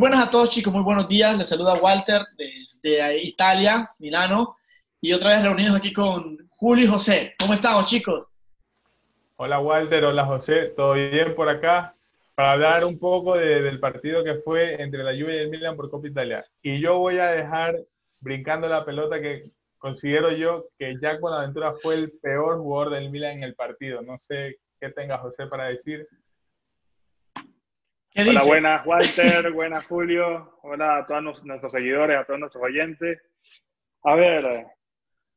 buenas a todos chicos, muy buenos días. Les saluda Walter desde Italia, Milano, y otra vez reunidos aquí con Julio y José. ¿Cómo estamos chicos? Hola Walter, hola José, ¿todo bien por acá? Para hablar un poco del partido que fue entre la Juve y el Milan por Copa Italia. Y yo voy a dejar brincando la pelota que considero yo que Jack Bonaventura fue el peor jugador del Milan en el partido. No sé qué tenga José para decir. Hola, buenas Walter, buenas Julio, hola a todos nuestros seguidores, a todos nuestros oyentes. A ver,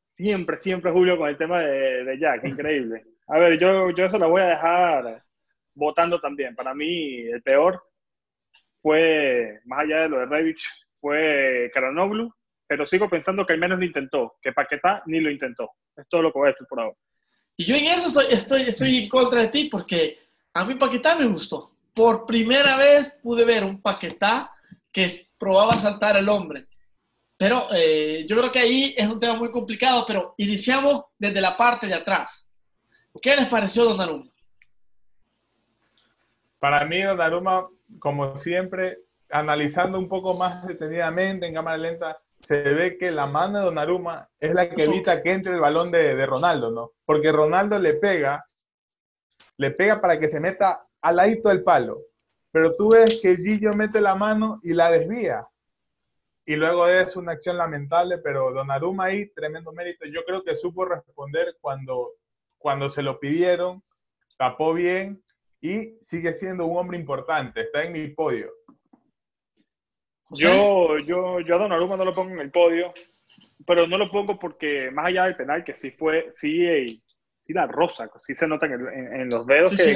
siempre, siempre Julio con el tema de, Jack, increíble. A ver, yo, yo eso lo voy a dejar votando también. Para mí, el peor fue, más allá de lo de Revich, fue Karanoglu, pero sigo pensando que al menos lo intentó, que Paquetá ni lo intentó. Es todo lo que voy a decir por ahora. Y yo en eso soy, estoy, estoy en contra de ti porque a mí Paquetá me gustó por primera vez pude ver un Paquetá que probaba saltar al hombre. Pero eh, yo creo que ahí es un tema muy complicado, pero iniciamos desde la parte de atrás. ¿Qué les pareció Donnarumma? Para mí Donnarumma, como siempre, analizando un poco más detenidamente en cámara lenta, se ve que la mano de Donnarumma es la que evita que entre el balón de, de Ronaldo, ¿no? Porque Ronaldo le pega, le pega para que se meta al ladito del palo. Pero tú ves que Gillo mete la mano y la desvía. Y luego es una acción lamentable, pero Donnarumma ahí, tremendo mérito. Yo creo que supo responder cuando, cuando se lo pidieron, tapó bien y sigue siendo un hombre importante. Está en mi podio. Yo, yo, yo a Donnarumma no lo pongo en el podio, pero no lo pongo porque más allá del penal, que sí fue, sí, sí la rosa, sí se nota en, los dedos que,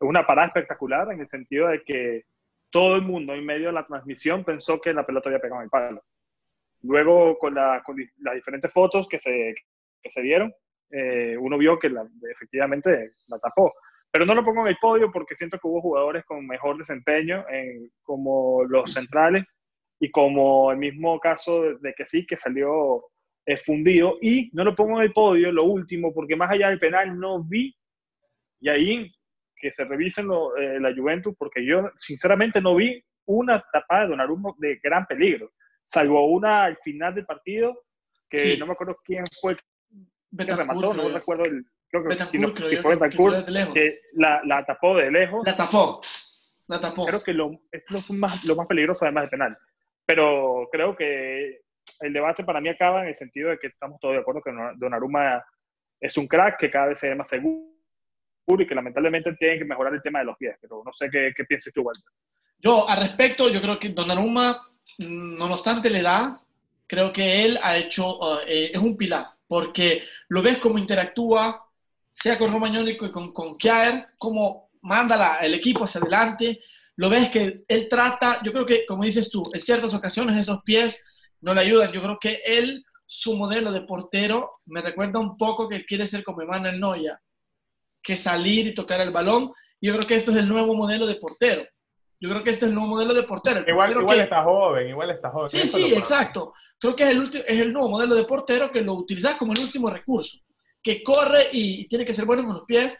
una parada espectacular en el sentido de que todo el mundo en medio de la transmisión pensó que la pelota había pegado en el palo. Luego, con, las diferentes fotos que se, que se dieron, eh, uno vio que la, efectivamente la tapó. Pero no lo pongo en el podio porque siento que hubo jugadores con mejor desempeño, como los centrales y como el mismo caso de, que sí, que salió eh, fundido. Y no lo pongo en el podio, lo último, porque más allá del penal no vi, y ahí que se revisen eh, la Juventus, porque yo sinceramente no vi una tapada de Donnarumma de gran peligro, salvo una al final del partido, que no me acuerdo quién fue que remató, no recuerdo el, creo que si, fue Betancourt, que, la, la, tapó de lejos. La tapó, la tapó. Creo que lo, es lo más, lo más peligroso además de penal. Pero creo que el debate para mí acaba en el sentido de que estamos todos de acuerdo que Donnarumma es un crack, que cada vez se ve más seguro y que lamentablemente tienen que mejorar el tema de los pies, pero no sé qué, qué piensas tú, Walter. Yo, al respecto, yo creo que Donnarumma, mm, no obstante le da, creo que él ha hecho, uh, eh, es un pilar, porque lo ves cómo interactúa, sea con Romagnoli y con, con Kjaer, cómo manda la, el equipo hacia adelante, lo ves que él trata, yo creo que, como dices tú, en ciertas ocasiones esos pies no le ayudan, yo creo que él, su modelo de portero, me recuerda un poco que él quiere ser como Emanuel Neuer, que salir y tocar el balón. Yo creo que esto es el nuevo modelo de portero. Yo creo que este es el nuevo modelo de portero. Igual, igual está joven, igual está joven. Sí, sí, exacto. Creo que es el, es el nuevo modelo de portero que lo utilizas como el último recurso. Que corre y tiene que ser bueno con los pies.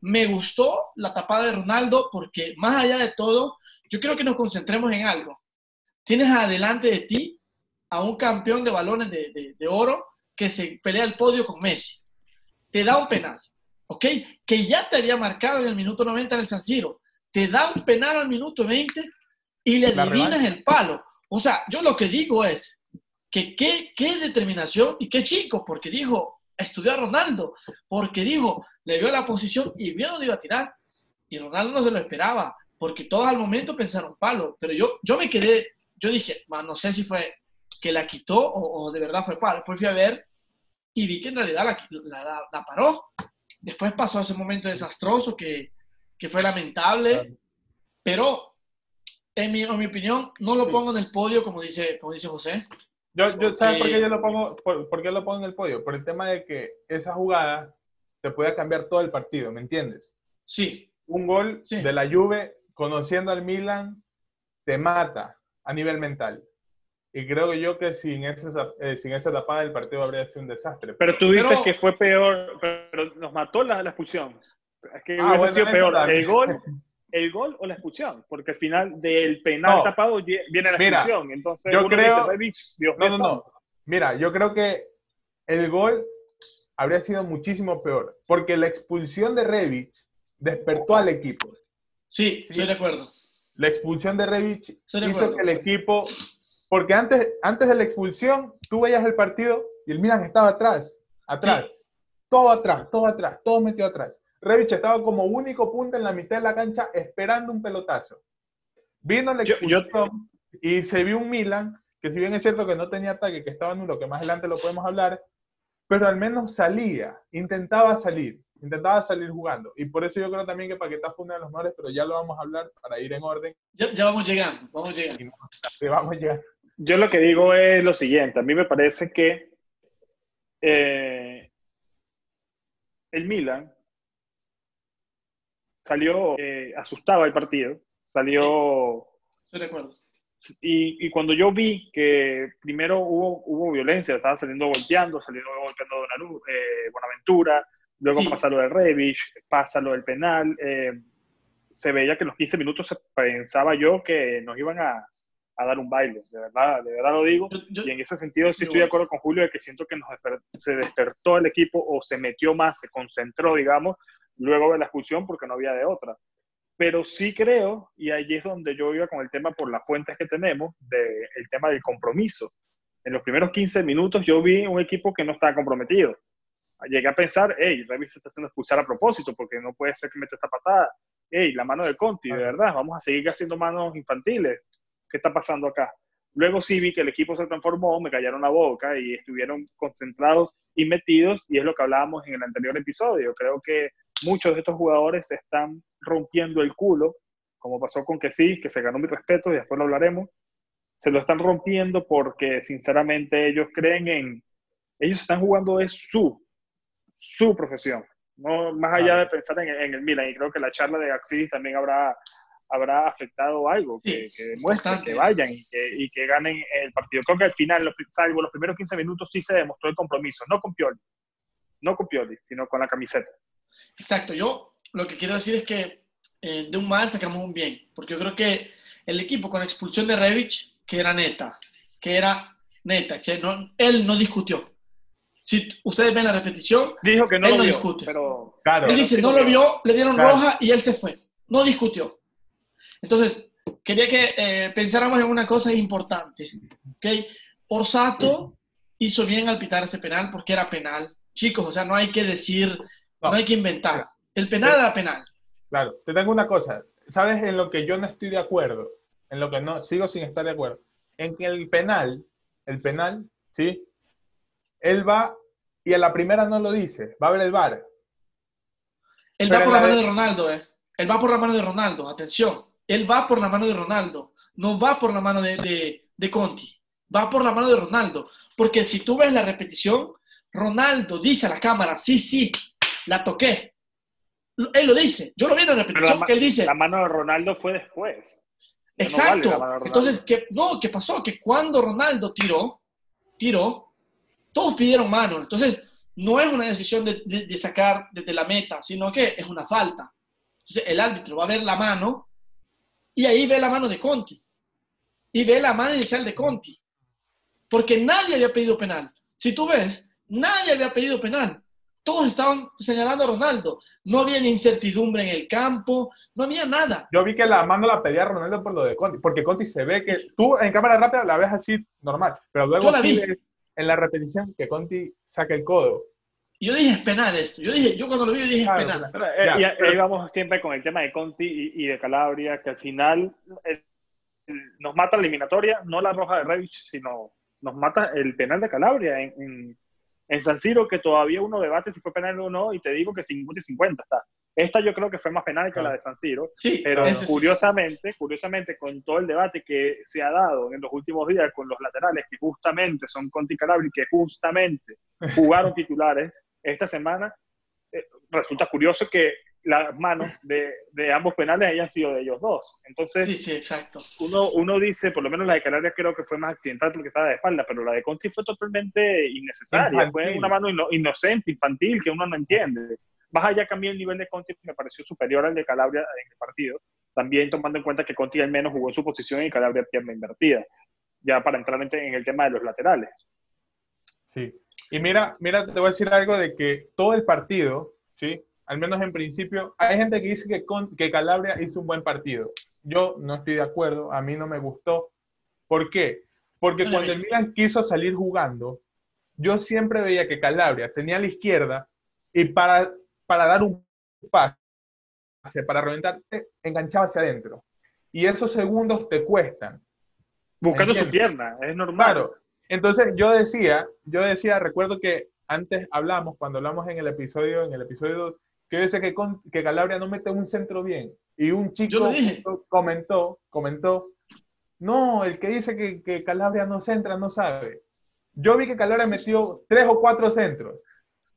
Me gustó la tapada de Ronaldo porque más allá de todo, yo creo que nos concentremos en algo. Tienes adelante de ti a un campeón de balones de, de oro que se pelea el podio con Messi. Te da un penal ¿ok? Que ya te había marcado en el minuto 90 en el San Siro. Te da un penal al minuto 20 y le adivinas el palo. O sea, yo lo que digo es que qué, qué determinación y qué chico, porque dijo, estudió a Ronaldo, porque dijo, le vio la posición y vio dónde iba a tirar. Y Ronaldo no se lo esperaba, porque todos al momento pensaron palo. Pero yo, yo me quedé, yo dije, no sé si fue que la quitó o, de verdad fue palo. Después fui a ver y vi que en realidad la, la paró. Después pasó ese momento desastroso que, que fue lamentable, pero en mi, en mi, opinión no lo pongo en el podio como dice, como dice José. Yo, yo ¿Sabes por qué yo lo pongo, por, qué lo pongo en el podio? Por el tema de que esa jugada te puede cambiar todo el partido, ¿me entiendes? Sí. Un gol de la Juve conociendo al Milan te mata a nivel mental. Y creo yo que sin esa, eh, sin esa tapada del partido habría sido un desastre. Pero, tú dices que fue peor, pero nos mató la, la expulsión. Es que ah, hubiese sido peor el gol el gol o la expulsión, porque al final del penal tapado viene la expulsión. Entonces, yo creo, no, no, no. Mira, yo creo que el gol habría sido muchísimo peor, porque la expulsión de Revich despertó al equipo. Sí, estoy de acuerdo. La expulsión de Revich hizo que el equipo, porque antes, antes de la expulsión, tú veías el partido y el Milan estaba atrás, atrás, todo atrás, todo atrás, todo metido atrás. Revich estaba como único punto en la mitad de la cancha esperando un pelotazo. Vino la expulsión y se vio un Milan que si bien es cierto que no tenía ataque, que estaba nulo, que más adelante lo podemos hablar, pero al menos salía, intentaba salir, intentaba salir jugando. Y por eso yo creo también que Paquetá fue uno de los mejores, pero ya lo vamos a hablar para ir en orden. Ya, vamos llegando, vamos llegando. vamos llegando. Yo lo que digo es lo siguiente, a mí me parece que eh, el Milan salió eh, asustado al partido, salió... Estoy de acuerdo. Y, cuando yo vi que primero hubo, hubo violencia, estaba saliendo volteando, saliendo golpeando Donaru, eh, Buenaventura, luego pasa lo de Revich, pasa lo del penal, eh, se veía que en los 15 minutos se pensaba yo que nos iban a, a dar un baile, de verdad, de verdad lo digo. y en ese sentido sí estoy de acuerdo con Julio de que siento que nos se despertó el equipo o se metió más, se concentró, digamos, luego de la expulsión porque no había de otra. Pero sí creo, y allí es donde yo iba con el tema por las fuentes que tenemos, del el tema del compromiso. En los primeros 15 minutos yo vi un equipo que no estaba comprometido. Llegué a pensar, hey, Revis se está haciendo expulsar a propósito porque no puede ser que meta esta patada. Hey, la mano de Conti, de verdad, vamos a seguir haciendo manos infantiles. ¿Qué está pasando acá? Luego sí vi que el equipo se transformó, me callaron la boca y estuvieron concentrados y metidos, y es lo que hablábamos en el anterior episodio. Creo que muchos de estos jugadores están rompiendo el culo, como pasó con que sí, que se ganó mi respeto y después lo hablaremos. Se lo están rompiendo porque sinceramente ellos creen en, ellos están jugando es su, su profesión, no más allá de pensar en, en, el Milan. Y creo que la charla de Axidis también habrá, habrá afectado algo, que, que demuestren, que vayan y que, y que, ganen el partido. Creo que al final, los, salvo los primeros 15 minutos, sí se demostró el compromiso, no con Pioli, no con Pioli, sino con la camiseta. Exacto, yo lo que quiero decir es que eh, de un mal sacamos un bien, porque yo creo que el equipo con la expulsión de Revich, que era neta, que era neta, que no, él no discutió. Si ustedes ven la repetición, dijo que no él no discute. Pero, él dice, no lo vio, le dieron roja y él se fue. No discutió. Entonces, quería que eh, pensáramos en una cosa importante. ¿okay? Orsato hizo bien al pitar ese penal porque era penal. Chicos, o sea, no hay que decir no, hay que inventar. El penal era penal. Claro, te tengo una cosa. ¿Sabes en lo que yo no estoy de acuerdo? En lo que no, sigo sin estar de acuerdo. En que el penal, el penal, ¿sí? Él va y a la primera no lo dice, va a ver el bar. Él va por la, mano de Ronaldo, ¿eh? Él va por la mano de Ronaldo, atención. Él va por la mano de Ronaldo, no va por la mano de, de, de Conti, va por la mano de Ronaldo. Porque si tú ves la repetición, Ronaldo dice a la cámara, sí, sí, la toqué. Él lo dice. Yo lo vi en la repetición que él dice. La mano de Ronaldo fue después. Exacto. Entonces, ¿qué, no, ¿qué pasó? Que cuando Ronaldo tiró, tiró, todos pidieron mano. Entonces, no es una decisión de, de, sacar desde la meta, sino que es una falta. Entonces, el árbitro va a ver la mano y ahí ve la mano de Conti. Y ve la mano inicial de Conti. Porque nadie había pedido penal. Si tú ves, nadie había pedido penal todos estaban señalando a Ronaldo. No había ni incertidumbre en el campo, no había nada. Yo vi que la mano la pedía Ronaldo por lo de Conti, porque Conti se ve que tú en cámara rápida la ves así normal, pero luego en la repetición que Conti saca el codo. Yo dije es penal esto. Yo dije, yo cuando lo vi yo dije es penal. Eh, y, ahí vamos siempre con el tema de Conti y, de Calabria, que al final nos mata la eliminatoria, no la roja de Revich, sino nos mata el penal de Calabria en en San Siro, que todavía uno debate si fue penal o no, y te digo que 50 y 50 está. Esta yo creo que fue más penal que la de San Siro, sí, pero curiosamente, curiosamente, con todo el debate que se ha dado en los últimos días con los laterales, que justamente son Conti Calabri, que justamente jugaron titulares esta semana, eh, resulta curioso que las manos de, de, ambos penales hayan sido de ellos dos. Entonces, sí, sí, exacto. Uno, uno dice, por lo menos la de Calabria creo que fue más accidental porque estaba de espalda, pero la de Conti fue totalmente innecesaria. Fue una mano inocente, infantil, que uno no entiende. Más allá cambió el nivel de Conti, me pareció superior al de Calabria en el partido. también tomando en cuenta que Conti al menos jugó en su posición y Calabria pierna invertida, ya para entrar en el tema de los laterales. Sí, y mira, mira, te voy a decir algo de que todo el partido, ¿sí? Al menos en principio, hay gente que dice que, que Calabria hizo un buen partido. Yo no estoy de acuerdo, a mí no me gustó. ¿Por qué? Porque cuando el Milan quiso salir jugando, yo siempre veía que Calabria tenía a la izquierda y para, para dar un pase, para reventar, enganchaba hacia adentro. Y esos segundos te cuestan. Buscando su pierna, es normal. Claro, entonces yo decía, yo decía, recuerdo que antes hablamos, cuando hablamos en el episodio, en el episodio 2, que yo decía que, con, que Calabria no mete un centro bien. Y un chico comentó, comentó, no, el que dice que, que, Calabria no centra no sabe. Yo vi que Calabria metió tres o cuatro centros,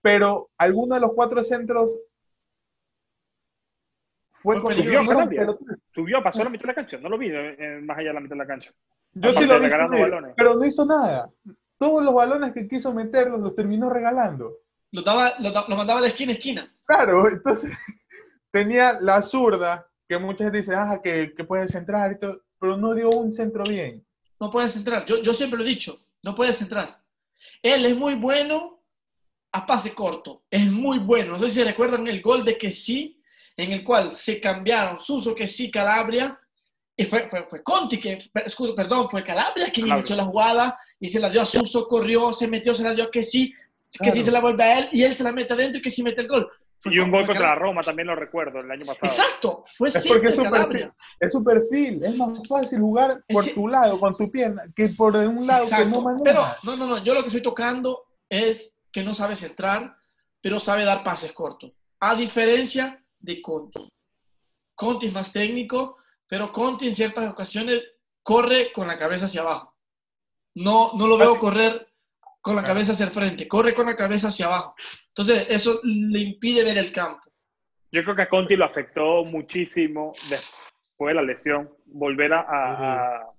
pero alguno de los cuatro centros fue con subió, pero, subió, pasó la mitad de la cancha, no lo vi eh, más allá de la mitad de la cancha. Yo sí lo vi, pero no hizo nada. Todos los balones que quiso meterlos los terminó regalando. Lo, daba, lo, mandaba de esquina a esquina. Claro, entonces tenía la zurda, que muchas dicen, ah, que, que puede centrar y todo, pero no dio un centro bien. No puede centrar. Yo, yo siempre lo he dicho, no puede centrar. Él es muy bueno a pase corto, es muy bueno. No sé si recuerdan el gol de que sí, en el cual se cambiaron Suso que sí, Calabria, y fue, fue, Conti que, perdón, fue Calabria quien inició la jugada y se la dio a Suso, corrió, se metió, se la dio a que sí, que sí se la vuelve a él y él se la mete adentro y que sí mete el gol. y un gol contra la Roma también lo recuerdo el año pasado. Exacto, fue es siempre es Calabria. es su perfil, es más fácil jugar por tu lado, con tu pierna, que por un lado que no Pero, no, no, no, yo lo que estoy tocando es que no sabe centrar, pero sabe dar pases cortos. A diferencia de Conti. Conti es más técnico, pero Conti en ciertas ocasiones corre con la cabeza hacia abajo. No, no lo veo correr con la cabeza hacia el frente, corre con la cabeza hacia abajo. Entonces, eso le impide ver el campo. Yo creo que a Conti lo afectó muchísimo después de la lesión, volver a,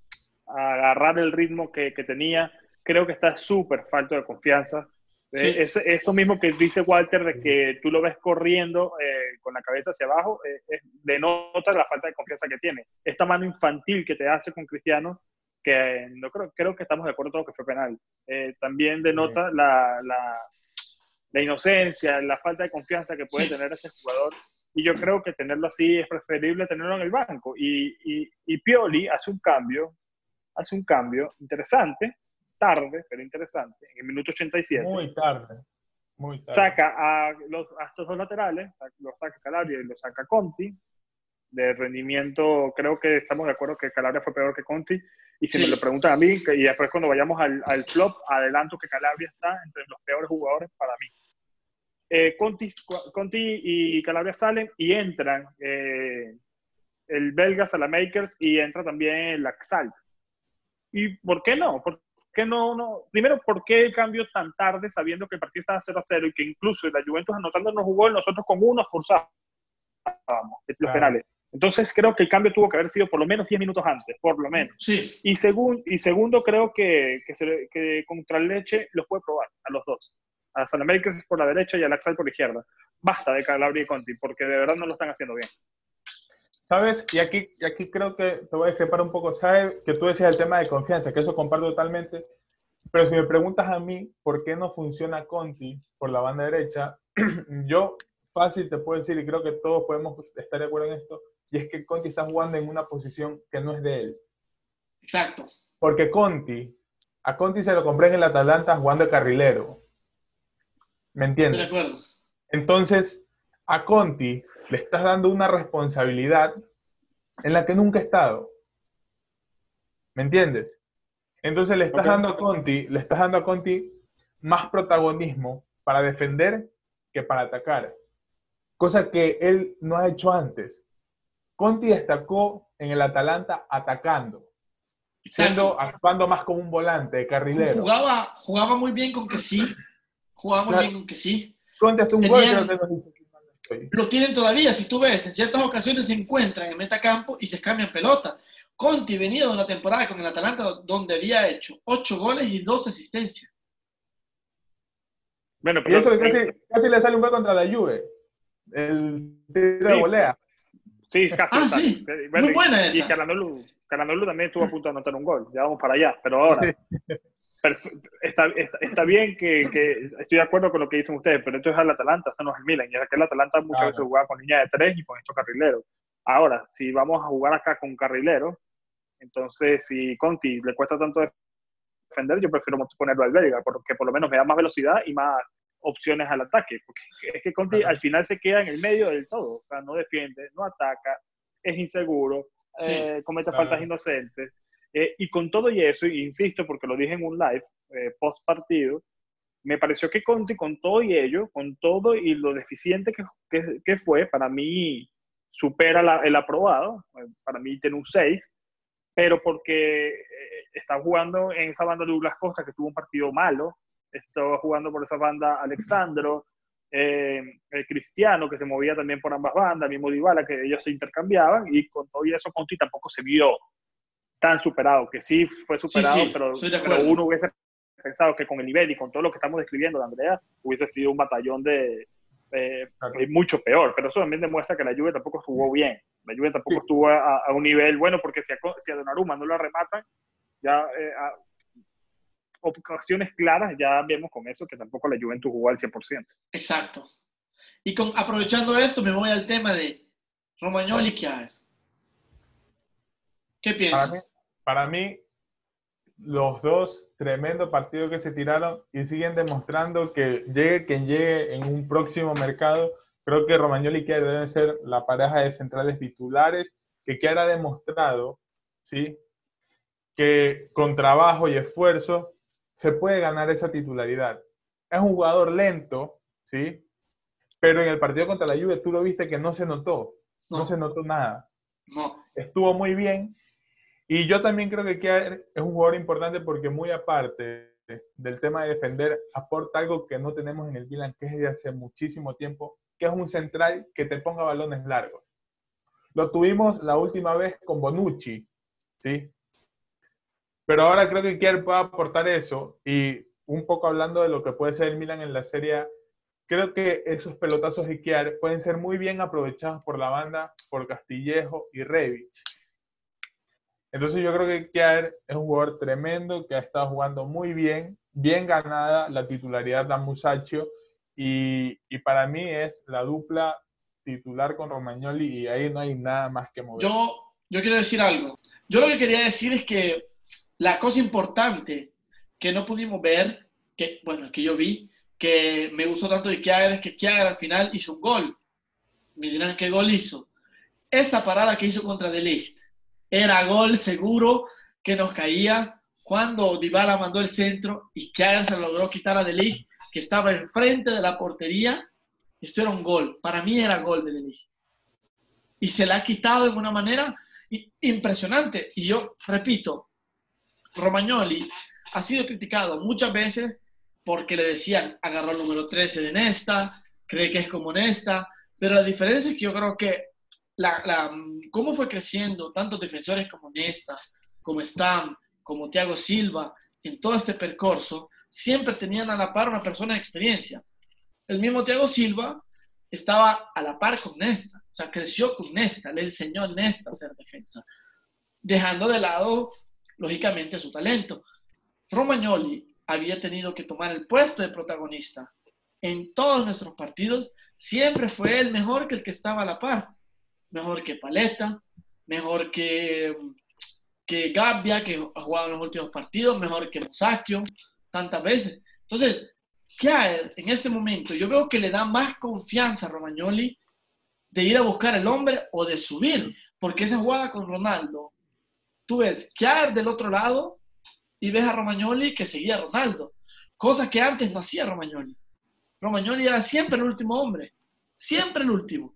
agarrar el ritmo que, que tenía. Creo que está súper falto de confianza. Eh, es, eso mismo que dice Walter de que tú lo ves corriendo eh, con la cabeza hacia abajo, eh, denota la falta de confianza que tiene. Esta mano infantil que te hace con Cristiano, que no creo, creo que estamos de acuerdo todos que fue penal, también denota la, la, la, inocencia, la falta de confianza que puede tener este jugador. Y yo creo que tenerlo así es preferible tenerlo en el banco. Y, y, y Pioli hace un cambio, hace un cambio interesante tarde, pero interesante, en el minuto 87. Muy tarde. Muy tarde. Saca a, los, estos dos laterales, los saca Calabria y los saca Conti. De rendimiento, creo que estamos de acuerdo que Calabria fue peor que Conti. Y si me lo preguntan a mí, y después cuando vayamos al, al, flop, adelanto que Calabria está entre los peores jugadores para mí. Eh, Conti, Conti, y Calabria salen y entran eh, el belga Salamakers y entra también el Axal. ¿Y por qué no? Porque no, no? Primero, ¿por qué el cambio tan tarde sabiendo que el partido estaba 0 a 0 y que incluso la Juventus anotando no jugó y nosotros con uno forzábamos los penales? Entonces creo que el cambio tuvo que haber sido por lo menos 10 minutos antes, por lo menos. Sí. Y, y segundo, creo que, que, se, que contra el Leche los puede probar a los dos. A San América por la derecha y a Laxal por la izquierda. Basta de Calabria y Conti, porque de verdad no lo están haciendo bien. ¿Sabes? Y aquí, y aquí creo que te voy a discrepar un poco. ¿Sabes? Que tú decías el tema de confianza, que eso comparto totalmente. Pero si me preguntas a mí por qué no funciona Conti por la banda derecha, yo fácil te puedo decir, y creo que todos podemos estar de acuerdo en esto, y es que Conti está jugando en una posición que no es de él. Exacto. Porque Conti, a Conti se lo compré en el Atalanta jugando de carrilero. ¿Me entiendes? De acuerdo. Entonces, a Conti le estás dando una responsabilidad en la que nunca ha estado. ¿Me entiendes? Entonces le estás dando a Conti, le estás dando a Conti más protagonismo para defender que para atacar. Cosa que él no ha hecho antes. Conti destacó en el Atalanta atacando, siendo actuando más como un volante, de carrilero. Jugaba, jugaba muy bien con que sí. Jugaba muy bien con que sí. Conti hasta un gol que dice lo tienen todavía, si tú ves, en ciertas ocasiones se encuentran en metacampo y se cambian pelota. Conti venía de una temporada con el Atalanta donde había hecho 8 goles y 2 asistencias. Bueno, pero y eso casi, casi, le sale un gol contra la Juve. El tiro de volea. Sí, casi. Ah, sí. Muy buena esa. Y Caranolu, también estuvo a punto de anotar un gol. Ya vamos para allá. Pero ahora, está, está, bien que, estoy de acuerdo con lo que dicen ustedes, pero esto es el Atalanta, esto no es el Milan. Y es que el Atalanta muchas veces jugaba con línea de tres y con estos carrileros. Ahora, si vamos a jugar acá con carrileros, entonces si Conti le cuesta tanto defender, yo prefiero ponerlo al belga, porque por lo menos me da más velocidad y más opciones al ataque. Porque es que Conti al final se queda en el medio del todo. O sea, no defiende, no ataca, es inseguro, eh, comete faltas inocentes. Eh, y con todo y eso, insisto, porque lo dije en un live eh, post partido, me pareció que Conti, con todo y ello, con todo y lo deficiente que, que, fue, para mí supera el aprobado, para mí tiene un 6, pero porque está jugando en esa banda Douglas Costa, que tuvo un partido malo, estaba jugando por esa banda Alexandro, eh, el Cristiano, que se movía también por ambas bandas, mismo Dybala, que ellos se intercambiaban, y con todo eso Conti tampoco se vio tan superado, que sí fue superado, pero, uno hubiese pensado que con el nivel y con todo lo que estamos describiendo de Andrea, hubiese sido un batallón de, mucho peor, pero eso también demuestra que la lluvia tampoco estuvo bien, la lluvia tampoco estuvo a, un nivel bueno, porque si a, si a Donnarumma no lo rematan, ya eh, ocasiones claras, ya vemos con eso que tampoco la Juventus jugó al 100%. Exacto. Y con, aprovechando esto, me voy al tema de Romagnoli Chiar. ¿Qué piensas? Para mí, los dos tremendos partidos que se tiraron y siguen demostrando que llegue quien llegue en un próximo mercado, creo que Romagnoli y Chiar deben ser la pareja de centrales titulares que Chiar ha demostrado, ¿sí? que con trabajo y esfuerzo se puede ganar esa titularidad. Es un jugador lento, ¿sí? Pero en el partido contra la Juve tú lo viste que no se notó, no, se notó nada. No. Estuvo muy bien. Y yo también creo que es un jugador importante porque muy aparte del tema de defender, aporta algo que no tenemos en el Milan, que es de hace muchísimo tiempo, que es un central que te ponga balones largos. Lo tuvimos la última vez con Bonucci, ¿sí? Pero ahora creo que Kier puede aportar eso y un poco hablando de lo que puede ser el Milan en la Serie creo que esos pelotazos de Kier pueden ser muy bien aprovechados por la banda, por Castillejo y Revich. Entonces yo creo que Kier es un jugador tremendo que ha estado jugando muy bien, bien ganada la titularidad de Musacchio y, y para mí es la dupla titular con Romagnoli y ahí no hay nada más que mover. Yo, yo quiero decir algo. Yo lo que quería decir es que la cosa importante que no pudimos ver, que bueno, que yo vi, que me gustó tanto de Kiager es que Kiager al final hizo un gol. Me dirán qué gol hizo. Esa parada que hizo contra De era gol seguro que nos caía cuando Dybala mandó el centro y Kiager se logró quitar a De que estaba enfrente de la portería. Esto era un gol. Para mí era gol de De Y se la ha quitado de una manera impresionante. Y yo repito, Romagnoli ha sido criticado muchas veces porque le decían, agarró el número 13 de Nesta, cree que es como Nesta, pero la diferencia es que yo creo que la, cómo fue creciendo tantos defensores como Nesta, como Stam, como Thiago Silva, en todo este percurso, siempre tenían a la par una persona de experiencia. El mismo Thiago Silva estaba a la par con Nesta, o sea, creció con Nesta, le enseñó a Nesta a hacer defensa, dejando de lado lógicamente, su talento. Romagnoli había tenido que tomar el puesto de protagonista. En todos nuestros partidos siempre fue el mejor que el que estaba a la par. Mejor que Paleta, mejor que, que Gabbia, que ha jugado en los últimos partidos, mejor que Musacchio, tantas veces. Entonces, ¿qué en este momento? Yo veo que le da más confianza a Romagnoli de ir a buscar el hombre o de subir, porque esa jugada con Ronaldo tú ves Kiar del otro lado y ves a Romagnoli que seguía a Ronaldo. Cosas que antes no hacía Romagnoli. Romagnoli era siempre el último hombre. Siempre el último.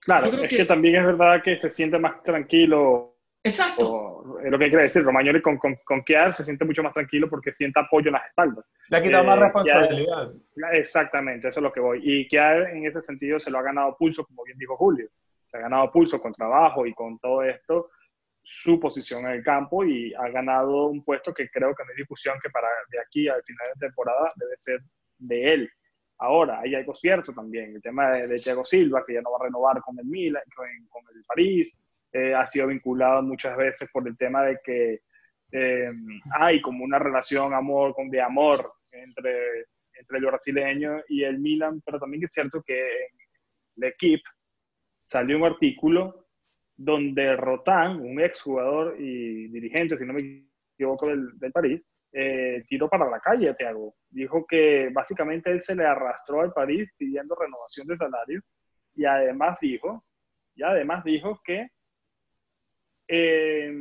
Claro, es que... también es verdad que se siente más tranquilo. Exacto. es lo que quiere decir. Romagnoli con, con, con Kiar se siente mucho más tranquilo porque siente apoyo en las espaldas. Le ha quitado más eh, responsabilidad. exactamente, eso es lo que voy. Y Kiar en ese sentido se lo ha ganado pulso, como bien dijo Julio. Se ha ganado pulso con trabajo y con todo esto su posición en el campo y ha ganado un puesto que creo que no hay discusión que para de aquí al final de temporada debe ser de él. Ahora, hay algo cierto también, el tema de, Thiago Silva, que ya no va a renovar con el Milan, con, el París, eh, ha sido vinculado muchas veces por el tema de que eh, hay como una relación amor con de amor entre, entre el brasileño y el Milan, pero también es cierto que en el equipo salió un artículo donde Rotan, un exjugador y dirigente, si no me equivoco, del, del París, eh, tiró para la calle a Thiago. Dijo que básicamente él se le arrastró al París pidiendo renovación de salario y además dijo, y además dijo que eh,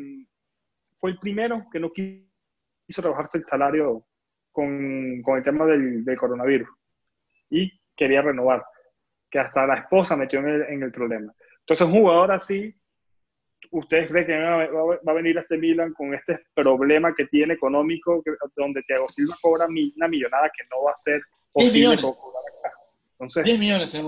fue el primero que no quiso rebajarse el salario con, con el tema del, del, coronavirus y quería renovar, que hasta la esposa metió en el, en el problema. Entonces un jugador así ¿ustedes creen que va, a venir a este Milan con este problema que tiene económico, donde Thiago Silva cobra una millonada que no va a ser posible cobrar acá? Entonces, 10 millones,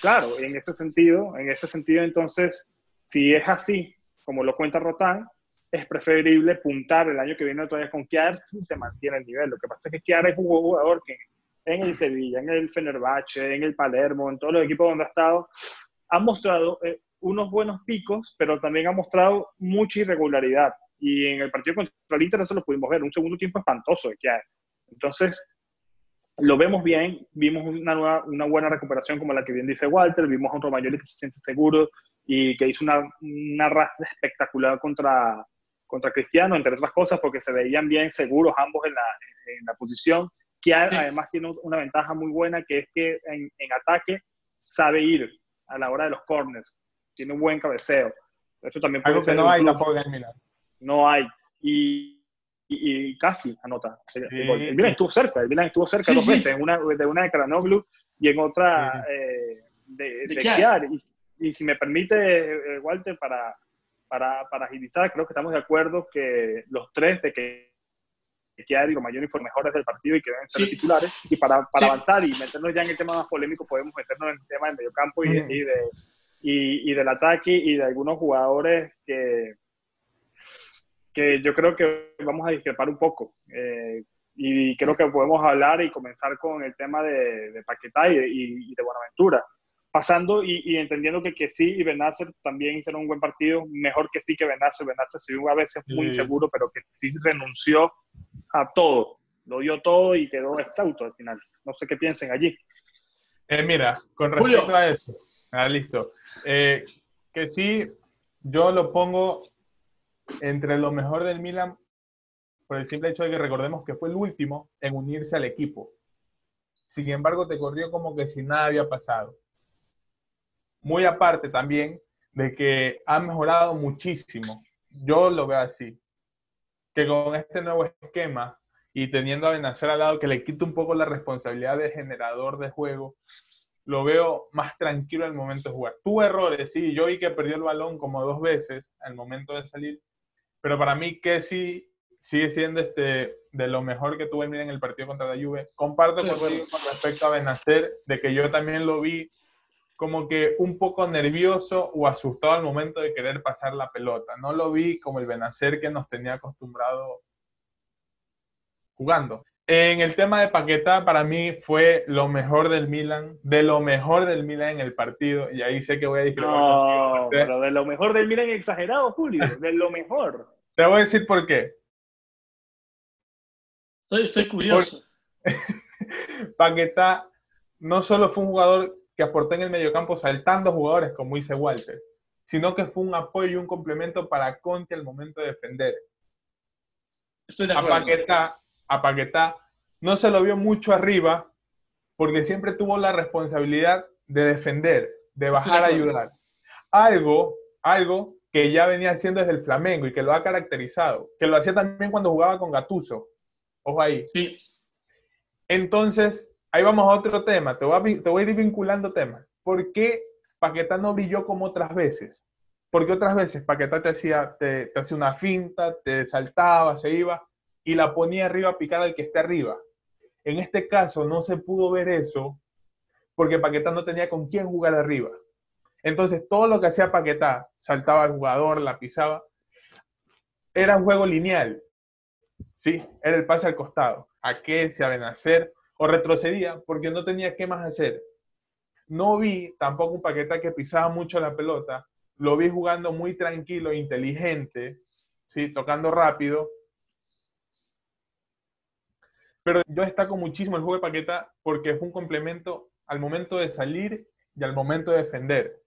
claro, en ese sentido, en ese sentido, entonces, si es así, como lo cuenta Rotán, es preferible puntar el año que viene todavía con Kiar si se mantiene el nivel. Lo que pasa es que Kiar es un jugador que en el Sevilla, en el Fenerbahce, en el Palermo, en todos los equipos donde ha estado, ha mostrado eh, unos buenos picos, pero también ha mostrado mucha irregularidad. Y en el partido contra el Inter eso lo pudimos ver, un segundo tiempo espantoso de hay. Entonces, lo vemos bien, vimos una, nueva, una buena recuperación como la que bien dice Walter, vimos a un Romagnoli que se siente seguro y que hizo una, una arrastre espectacular contra, contra Cristiano, entre otras cosas, porque se veían bien seguros ambos en la, en la posición, que además tiene una ventaja muy buena, que es que en, en ataque sabe ir a la hora de los corners tiene un buen cabeceo. Eso también puede Algo que no hay tampoco en el Milan. No hay. Y, y, casi anota. El Milan estuvo cerca, el Milan estuvo cerca dos veces, una, de una de Kranoglu y en otra eh, de, de, Y, si me permite, eh, Walter, para, para, para, agilizar, creo que estamos de acuerdo que los tres de que Chiar y Romagnoli fueron mejores del partido y que deben ser titulares. Y para, para avanzar y meternos ya en el tema más polémico, podemos meternos en el tema del mediocampo y, y de y, y, del ataque y de algunos jugadores que, que yo creo que vamos a discrepar un poco. Eh, y creo que podemos hablar y comenzar con el tema de, de Paquetá y, y, de Buenaventura. Pasando y, entendiendo que, que sí y Benacer también hicieron un buen partido, mejor que sí que Benacer. Benacer sí a veces muy inseguro, pero que sí renunció a todo. Lo dio todo y quedó exhausto al final. No sé qué piensen allí. Eh, mira, con respecto a eso, Ah, listo. Eh, que sí, yo lo pongo entre lo mejor del Milan por el simple hecho de que recordemos que fue el último en unirse al equipo. Sin embargo, te corrió como que si nada había pasado. Muy aparte también de que ha mejorado muchísimo. Yo lo veo así. Que con este nuevo esquema y teniendo a Benacer al lado, que le quita un poco la responsabilidad de generador de juego, lo veo más tranquilo al momento de jugar. Tuvo errores, sí, yo vi que perdió el balón como dos veces al momento de salir, pero para mí que sí sigue siendo este, de lo mejor que tuve en el partido contra la Juve. Comparto contigo con respecto a Benacer, de que yo también lo vi como que un poco nervioso o asustado al momento de querer pasar la pelota. No lo vi como el Benacer que nos tenía acostumbrado jugando. En el tema de Paqueta, para mí fue lo mejor del Milan, de lo mejor del Milan en el partido, y ahí sé que voy a decir No, pero de lo mejor del Milan exagerado, Julio, de lo mejor. Te voy a decir por qué. Estoy, estoy curioso. Paqueta no solo fue un jugador que aportó en el mediocampo saltando jugadores, como dice Walter, sino que fue un apoyo y un complemento para Conte al momento de defender. Estoy de acuerdo. A Paqueta a Paquetá, no se lo vio mucho arriba porque siempre tuvo la responsabilidad de defender, de bajar a ayudar. Algo, algo que ya venía haciendo desde el Flamengo y que lo ha caracterizado, que lo hacía también cuando jugaba con Gatuso. Ojo ahí. Sí. Entonces, ahí vamos a otro tema. Te voy a, te voy a ir vinculando temas. ¿Por qué Paquetá no brilló como otras veces? Porque otras veces Paquetá te hacía, te, te hacía una finta, te saltaba, se iba y la ponía arriba picada al que esté arriba. En este caso no se pudo ver eso porque Paquetá no tenía con quién jugar arriba. Entonces todo lo que hacía Paquetá, saltaba al jugador, la pisaba, era un juego lineal. ¿Sí? Era el pase al costado. A qué se Benacer o retrocedía porque no tenía qué más hacer. No vi tampoco un Paquetá que pisaba mucho la pelota, lo vi jugando muy tranquilo, inteligente, ¿sí? tocando rápido. Pero yo destaco muchísimo el juego de Paqueta porque fue un complemento al momento de salir y al momento de defender.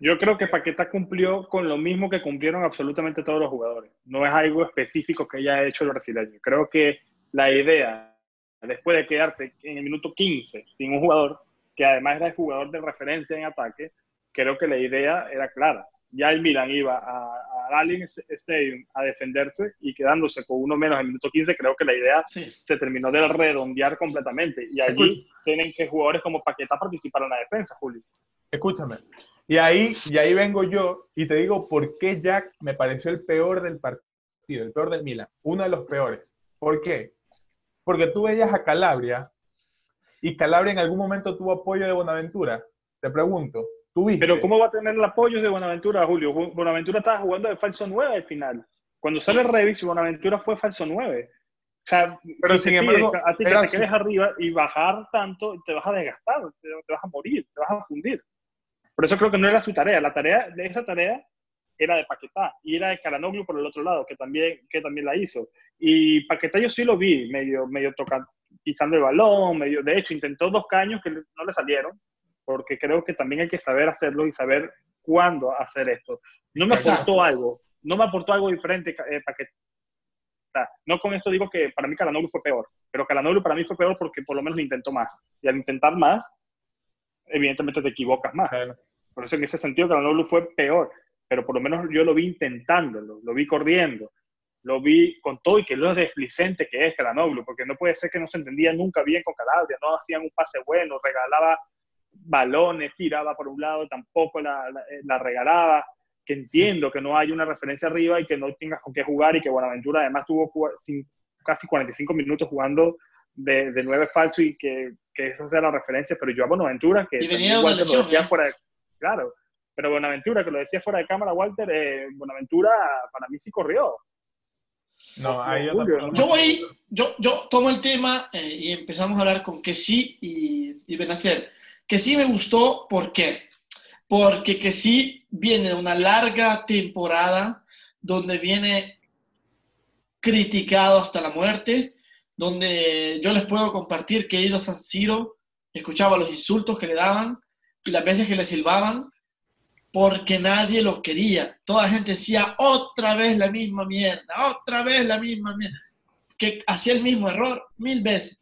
Yo creo que Paqueta cumplió con lo mismo que cumplieron absolutamente todos los jugadores. No es algo específico que haya hecho el brasileño. Creo que la idea, después de quedarte en el minuto 15 sin un jugador, que además era el jugador de referencia en ataque, creo que la idea era clara. Ya el Milan iba a, a Allianz Stadium a defenderse y quedándose con uno menos en el minuto 15, creo que la idea se terminó de redondear completamente. Y allí tienen que jugadores como Paqueta participar en la defensa, Julio. Escúchame. Y ahí, y ahí vengo yo y te digo por qué Jack me pareció el peor del partido, el peor del Milan, uno de los peores. ¿Por qué? Porque tú veías a Calabria y Calabria en algún momento tuvo apoyo de Bonaventura. Te pregunto, ¿tú viste? Pero ¿cómo va a tener el apoyo de Bonaventura, Julio? Bonaventura estaba jugando de falso 9 al final. Cuando sale Revis, Bonaventura fue falso 9. O sea, pero sin embargo, a ti que te quedes arriba y bajar tanto, te vas a desgastar, te, vas a morir, te vas a fundir. Por eso creo que no era su tarea. La tarea de esa tarea era de Paquetá y era de Calanoglu por el otro lado, que también, que también la hizo. Y Paquetá yo sí lo vi, medio, medio tocando, pisando el balón, medio, de hecho intentó dos caños que no le salieron, porque creo que también hay que saber hacerlo y saber cuándo hacer esto. No me aportó algo, no me aportó algo diferente eh, Paquetá. No con esto digo que para mí Calanoglu fue peor, pero Calanoglu para mí fue peor porque por lo menos lo intentó más. Y al intentar más, evidentemente te equivocas más. Por eso en ese sentido Calanoglu fue peor pero por lo menos yo lo vi intentándolo, lo vi corriendo, lo vi con todo y que lo desplicente que es Calanoglu, porque no puede ser que no se entendía nunca bien con Calabria, no hacían un pase bueno, regalaba balones, tiraba por un lado, tampoco la, la, regalaba, que entiendo que no hay una referencia arriba y que no tengas con qué jugar y que Buenaventura además tuvo casi 45 minutos jugando de, de nueve falso y que, que, esa sea la referencia, pero yo a Buenaventura, que igual lo decía ¿eh? fuera de, claro, pero Buenaventura, que lo decía fuera de cámara, Walter, eh, Buenaventura para mí sí corrió. No, ahí yo, voy, yo, yo tomo el tema eh, y empezamos a hablar con que sí y, y Benacer. Que sí me gustó, ¿por qué? Porque que sí viene una larga temporada donde viene criticado hasta la muerte, donde yo les puedo compartir que he ido a San Siro, escuchaba los insultos que le daban y las veces que le silbaban, porque nadie lo quería. Toda la gente decía, otra vez la misma mierda, otra vez la misma mierda, que hacía el mismo error mil veces.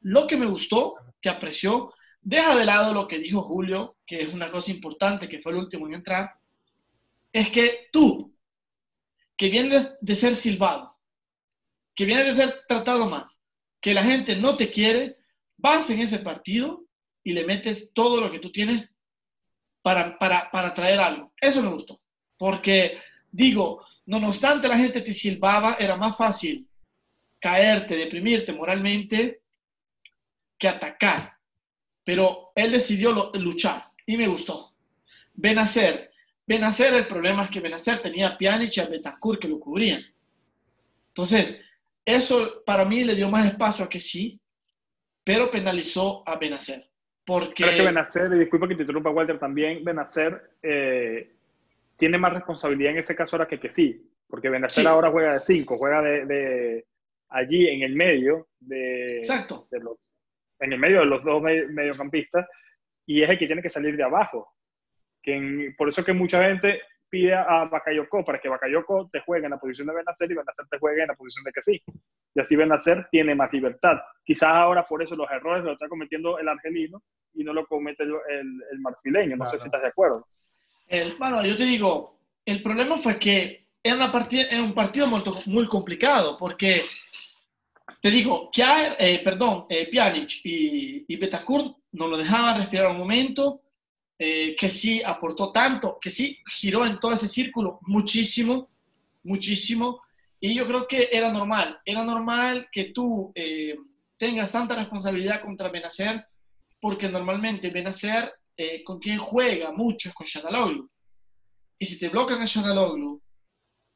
Lo que me gustó, que apreció, deja de lado lo que dijo Julio, que es una cosa importante, que fue el último en entrar, es que tú, que vienes de ser silbado, que vienes de ser tratado mal, que la gente no te quiere, vas en ese partido y le metes todo lo que tú tienes para, para, para traer algo. Eso me gustó. Porque, digo, no obstante la gente te silbaba, era más fácil caerte, deprimirte moralmente que atacar. Pero él decidió luchar y me gustó. Benacer. Benacer, el problema es que Benacer tenía a Pjanic y a Betancourt que lo cubrían. Entonces, eso para mí le dio más espacio a que sí, pero penalizó a Benacer. Porque... Creo que Benacer, y disculpa que te interrumpa Walter, también Benacer eh, tiene más responsabilidad en ese caso ahora que que sí, porque Benacer ahora juega de 5, juega de, allí en el medio de, Exacto. los, en el medio de los dos mediocampistas y es el que tiene que salir de abajo. Que por eso que mucha gente pide a Bakayoko para que Bakayoko te juegue en la posición de Benacer y Benacer te juegue en la posición de que sí. Y así Benacer tiene más libertad. Quizás ahora por eso los errores los está cometiendo el argelino y no lo comete el, el, marfileño. No sé si estás de acuerdo. bueno, yo te digo, el problema fue que era, una partida, era un partido muy, muy complicado porque, te digo, Kjaer, eh, perdón, eh, Pjanic y, y Betancourt no lo dejaban respirar un momento eh, que sí aportó tanto, que sí giró en todo ese círculo muchísimo, muchísimo. Y yo creo que era normal, era normal que tú eh, tengas tanta responsabilidad contra Benacer, porque normalmente Benacer eh, con quien juega mucho es con Shanaloglu. Y si te bloquean a Shanaloglu,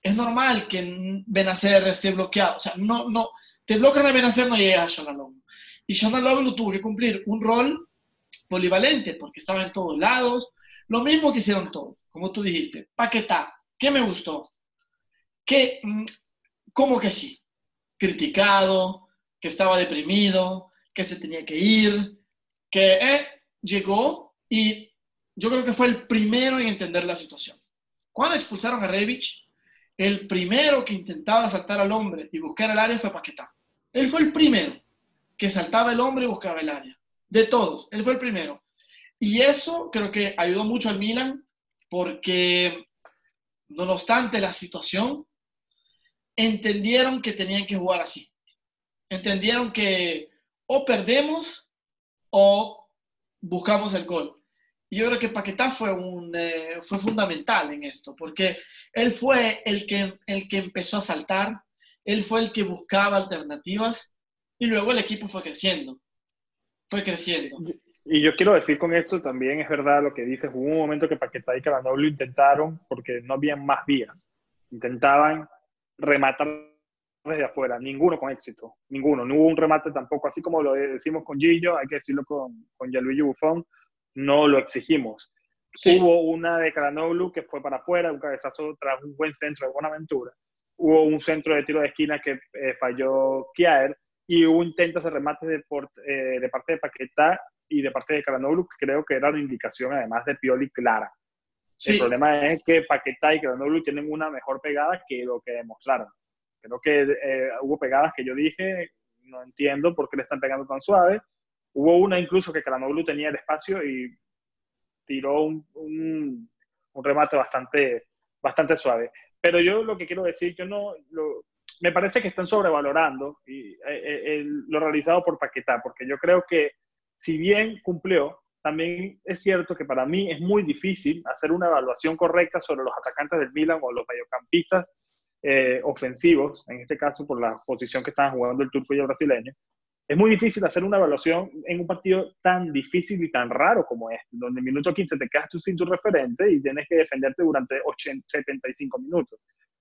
es normal que Benacer esté bloqueado. O sea, no, no, te bloquean a Benacer, no llega a Shanaloglu. Y Shanaloglu tuvo que cumplir un rol polivalente porque estaba en todos lados. Lo mismo que hicieron todos, como tú dijiste. Paquetá, ¿qué me gustó? Que, mm, ¿cómo que sí? Criticado, que estaba deprimido, que se tenía que ir, que eh, llegó y yo creo que fue el primero en entender la situación. Cuando expulsaron a Revich, el primero que intentaba saltar al hombre y buscar el área fue Paquetá. Él fue el primero que saltaba el hombre y buscaba el área. De todos, él fue el primero. Y eso creo que ayudó mucho al Milan porque, no obstante la situación, entendieron que tenían que jugar así. Entendieron que o perdemos o buscamos el gol. Y yo creo que Paquetá fue, un, eh, fue fundamental en esto, porque él fue el que, el que empezó a saltar, él fue el que buscaba alternativas y luego el equipo fue creciendo, fue creciendo. Y yo quiero decir con esto también, es verdad lo que dices, hubo un momento que Paquetá y lo intentaron porque no habían más vías. Intentaban rematar desde afuera, ninguno con éxito, ninguno. No hubo un remate tampoco, así como lo decimos con Gillo, hay que decirlo con, con Gianluigi Buffon, no lo exigimos. Hubo una de Caranoglu que fue para afuera, un cabezazo tras un buen centro de Buenaventura. Hubo un centro de tiro de esquina que eh, falló Kiaer y hubo intentos de remate de, eh, de parte de Paquetá y de parte de Caranoglu, que creo que era una indicación además de Pioli clara. El problema es que Paquetá y Caranoglu tienen una mejor pegada que lo que demostraron. Creo que eh, hubo pegadas que yo dije, no entiendo por qué le están pegando tan suave. Hubo una incluso que Caranoglu tenía el espacio y tiró un, un, remate bastante, bastante suave. Pero yo lo que quiero decir, yo no, me parece que están sobrevalorando y, eh, eh, lo realizado por Paquetá, porque yo creo que si bien cumplió, también es cierto que para mí es muy difícil hacer una evaluación correcta sobre los atacantes del Milan o los mediocampistas eh, ofensivos, en este caso por la posición que estaban jugando el turco y el brasileño. Es muy difícil hacer una evaluación en un partido tan difícil y tan raro como este, donde en minuto 15 te quedas sin tu referente y tienes que defenderte durante 80, 75 minutos.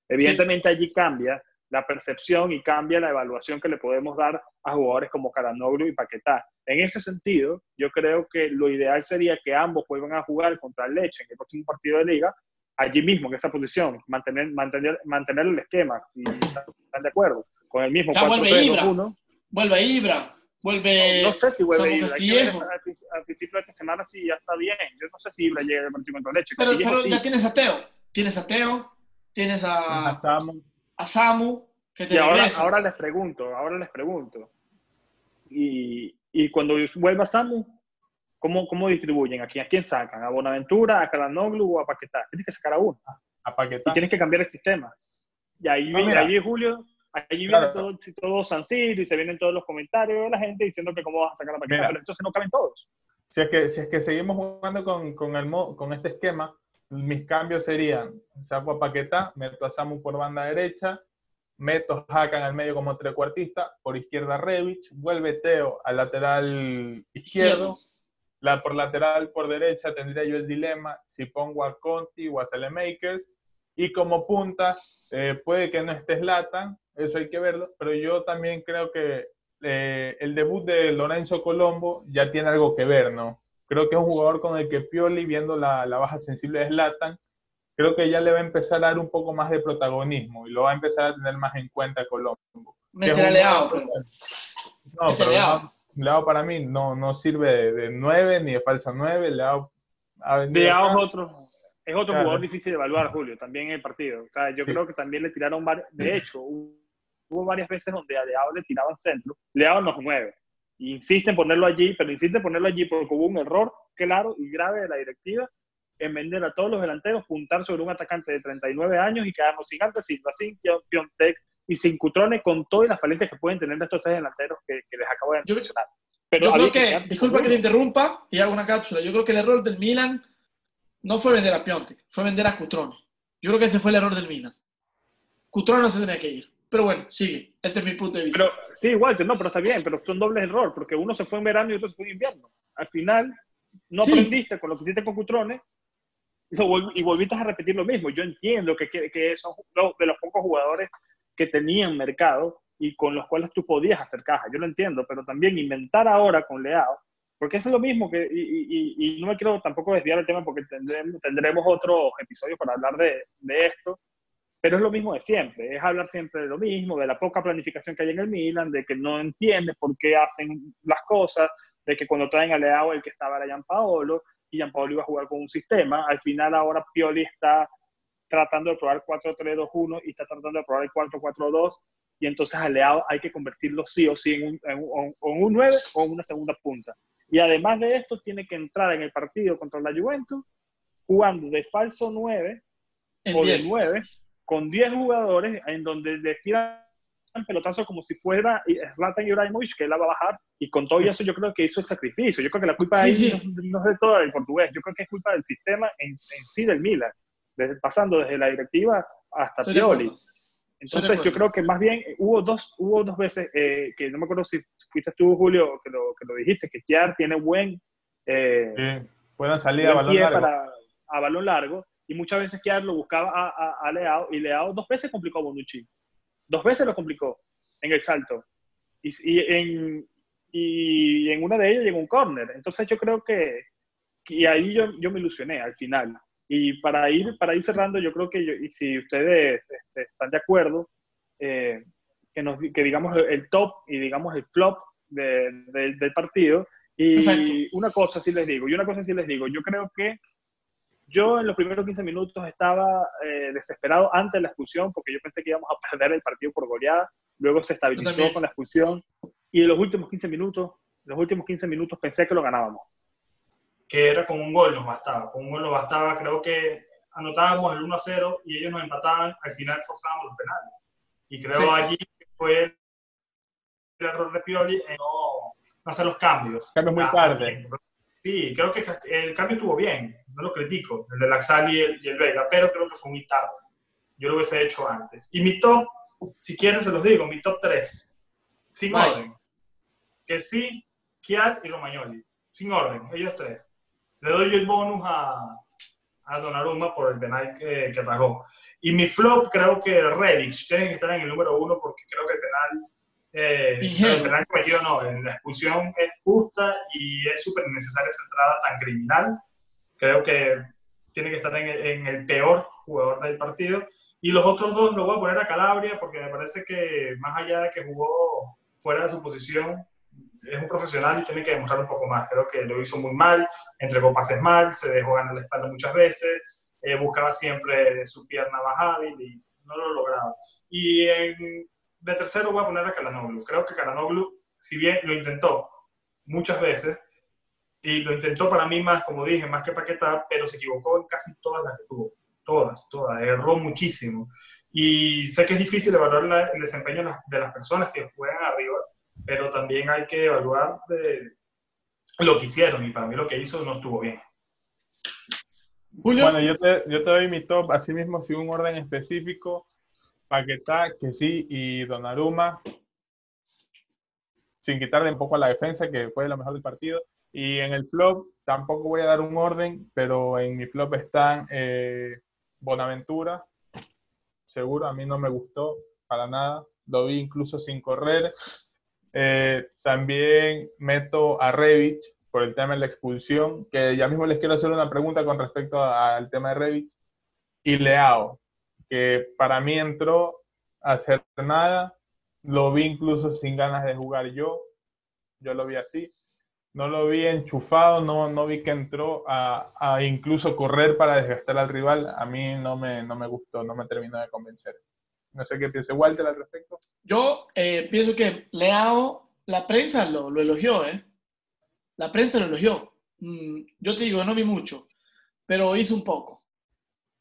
Evidentemente allí cambia la percepción y cambia la evaluación que le podemos dar a jugadores como Caranoglu y Paquetá. En ese sentido, yo creo que lo ideal sería que ambos vuelvan a jugar contra el Leche en el próximo partido de liga, allí mismo, en esa posición, mantener, mantener, mantener el esquema, y están de acuerdo, con el mismo 4-3-2-1. Vuelve Ibra, vuelve... No, sé si vuelve Ibra, al, principio de esta semana sí ya está bien, yo no sé si Ibra llega al partido el Leche. Pero, pero ya tienes a Teo, tienes a Teo, tienes a a Samu, que te y ahora, ahora, les pregunto, ahora les pregunto. Y, y cuando vuelva Samu, ¿cómo, ¿cómo distribuyen? ¿A quién, ¿A quién sacan? ¿A Bonaventura, a Calanoglu o a Paquetá? Tienes que sacar a uno. A Paquetá. Y tienes que cambiar el sistema. Y ahí, viene, ahí Julio, ahí viene todo, todo San Siro y se vienen todos los comentarios de la gente diciendo que cómo vas a sacar a Paquetá, pero entonces no caben todos. Si es que, si es que seguimos jugando con, con, el, con este esquema, mis cambios serían, saco a Paquetá, meto a Samu por banda derecha, meto a Hakan al medio como trecuartista, por izquierda Revich, vuelve Teo al lateral izquierdo, la, por lateral por derecha tendría yo el dilema si pongo a Conti o a Makers y como punta eh, puede que no esté Slatan, eso hay que verlo, pero yo también creo que eh, el debut de Lorenzo Colombo ya tiene algo que ver, ¿no? Creo que es un jugador con el que Pioli, viendo la, baja sensible de Slatan, creo que ya le va a empezar a dar un poco más de protagonismo y lo va a empezar a tener más en cuenta Colombo. Meter a Leao. No, pero Leao. para mí no, no sirve de, 9 ni de falsa 9. Leao, Leao es otro, es otro jugador difícil de evaluar, Julio, también en el partido. O sea, yo creo que también le tiraron, de hecho, hubo varias veces donde a Leao le tiraban centro. Leao nos mueve insiste en ponerlo allí, pero insiste en ponerlo allí porque hubo un error claro y grave de la directiva en vender a todos los delanteros, juntar sobre un atacante de 39 años y quedarnos sin Ante sin sin Piontek y sin Cutrone con todas las falencias que pueden tener estos tres delanteros que, les acabo de mencionar. Pero yo creo que, disculpa que te interrumpa y hago una cápsula, yo creo que el error del Milan no fue vender a Piontek, fue vender a Cutrone. Yo creo que ese fue el error del Milan. Cutrone no se tenía que ir. Pero bueno, sigue. Ese es mi punto de vista. Pero, sí, Walter, no, pero está bien, pero son dobles error, porque uno se fue en verano y otro se fue en invierno. Al final, no aprendiste con lo que hiciste con Cutrones y volviste a repetir lo mismo. Yo entiendo que, que, son de los pocos jugadores que tenían mercado y con los cuales tú podías hacer caja. Yo lo entiendo, pero también inventar ahora con Leao, porque es lo mismo que, y, no me quiero tampoco desviar el tema porque tendremos, tendremos otros episodios para hablar de, de esto, pero es lo mismo de siempre, es hablar siempre de lo mismo, de la poca planificación que hay en el Milan, de que no entiendes por qué hacen las cosas, de que cuando traen a Leao el que estaba era Paolo y Paolo iba a jugar con un sistema, al final ahora Pioli está tratando de probar 4-3-2-1 y está tratando de probar el 4-4-2 y entonces a Leao hay que convertirlo sí o sí en un, en, un 9 o en una segunda punta. Y además de esto tiene que entrar en el partido contra la Juventus jugando de falso 9 o de 9 con 10 jugadores en donde le tiran pelotazo como si fuera Zlatan Ibrahimovic, que él la va a bajar, y con todo eso yo creo que hizo el sacrificio. Yo creo que la culpa ahí No, es de todo el portugués, yo creo que es culpa del sistema en, sí del Milan, pasando desde la directiva hasta Pioli. Entonces yo creo que más bien hubo dos, hubo dos veces, eh, que no me acuerdo si fuiste tú, Julio, que lo, que lo dijiste, que Kiar tiene buen... Eh, puedan salir a balón largo. Para, a balón largo, y muchas veces Kiar lo buscaba a, a, Leao, y Leao dos veces complicó a Bonucci. Dos veces lo complicó en el salto. Y, y, en, y en una de ellas llegó un córner. Entonces yo creo que, y ahí yo, yo me ilusioné al final. Y para ir, para ir cerrando, yo creo que y si ustedes este, están de acuerdo, eh, que, nos, que digamos el top y digamos el flop de, del partido. Y una cosa sí les digo, y una cosa sí les digo, yo creo que yo en los primeros 15 minutos estaba eh, desesperado antes de la expulsión porque yo pensé que íbamos a perder el partido por goleada. Luego se estabilizó con la expulsión. Y en los últimos 15 minutos, los últimos 15 minutos pensé que lo ganábamos. Que era con un gol nos bastaba. Con un gol nos bastaba. Creo que anotábamos el 1 a 0 y ellos nos empataban. Al final forzábamos los penales. Y creo allí fue el error de Pioli en no, hacer los cambios. Cambios muy ah, tarde. Sí, creo que el cambio estuvo bien, no lo critico, el de Laxal y el, y el Vega, pero creo que fue muy tarde. Yo lo hubiese hecho antes. Y mi top, si quieren se los digo, mi top 3, sin orden. Que sí, Kiat y Romagnoli, sin orden, ellos tres. Le doy el bonus a, a Donnarumma por el penal que, que atajó. Y mi flop creo que Rebic tiene que estar en el número uno porque creo que el penal eh, el penal cometido no, la expulsión es justa y es súper necesaria esa entrada tan criminal. Creo que tiene que estar en el, peor jugador del partido. Y los otros dos lo voy a poner a Calabria porque me parece que más allá de que jugó fuera de su posición, es un profesional y tiene que demostrar un poco más. Creo que lo hizo muy mal, entregó pases mal, se dejó ganar la espalda muchas veces, eh, buscaba siempre su pierna más hábil y no lo lograba. Y en de tercero voy a poner a Kalanoglu. Creo que Kalanoglu, si bien lo intentó muchas veces, y lo intentó para mí más, como dije, más que Paquetá, pero se equivocó en casi todas las que tuvo. Todas, todas. Erró muchísimo. Y sé que es difícil evaluar el desempeño de las personas que juegan arriba, pero también hay que evaluar de lo que hicieron. Y para mí lo que hizo no estuvo bien. Bueno, yo te, yo te doy mi top, así mismo, sin un orden específico. Paquetá, que sí, y Donnarumma, sin quitarle un poco a la defensa, que fue lo mejor del partido. Y en el flop, tampoco voy a dar un orden, pero en mi flop están eh, Bonaventura. Seguro, a mí no me gustó para nada. Lo vi incluso sin correr. Eh, también meto a Revich por el tema de la expulsión, que ya mismo les quiero hacer una pregunta con respecto al tema de Revich. Y Leao, que para mí entró a hacer nada, lo vi incluso sin ganas de jugar yo, yo lo vi así, no lo vi enchufado, no, no vi que entró a, a incluso correr para desgastar al rival, a mí no me, no me gustó, no me terminó de convencer. No sé qué piensa Walter al respecto. Yo eh, pienso que Leao, la prensa lo, lo, elogió, ¿eh? La prensa lo elogió. Mm, yo te digo, no vi mucho, pero hice un poco